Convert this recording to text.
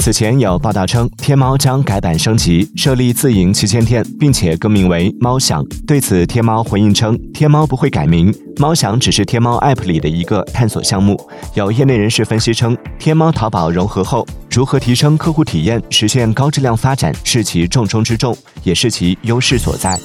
此前有报道称，天猫将改版升级，设立自营旗舰店，并且更名为“猫享”。对此，天猫回应称，天猫不会改名，猫享只是天猫 App 里的一个探索项目。有业内人士分析称，天猫淘宝融合后，如何提升客户体验，实现高质量发展，是其重中之重，也是其优势所在。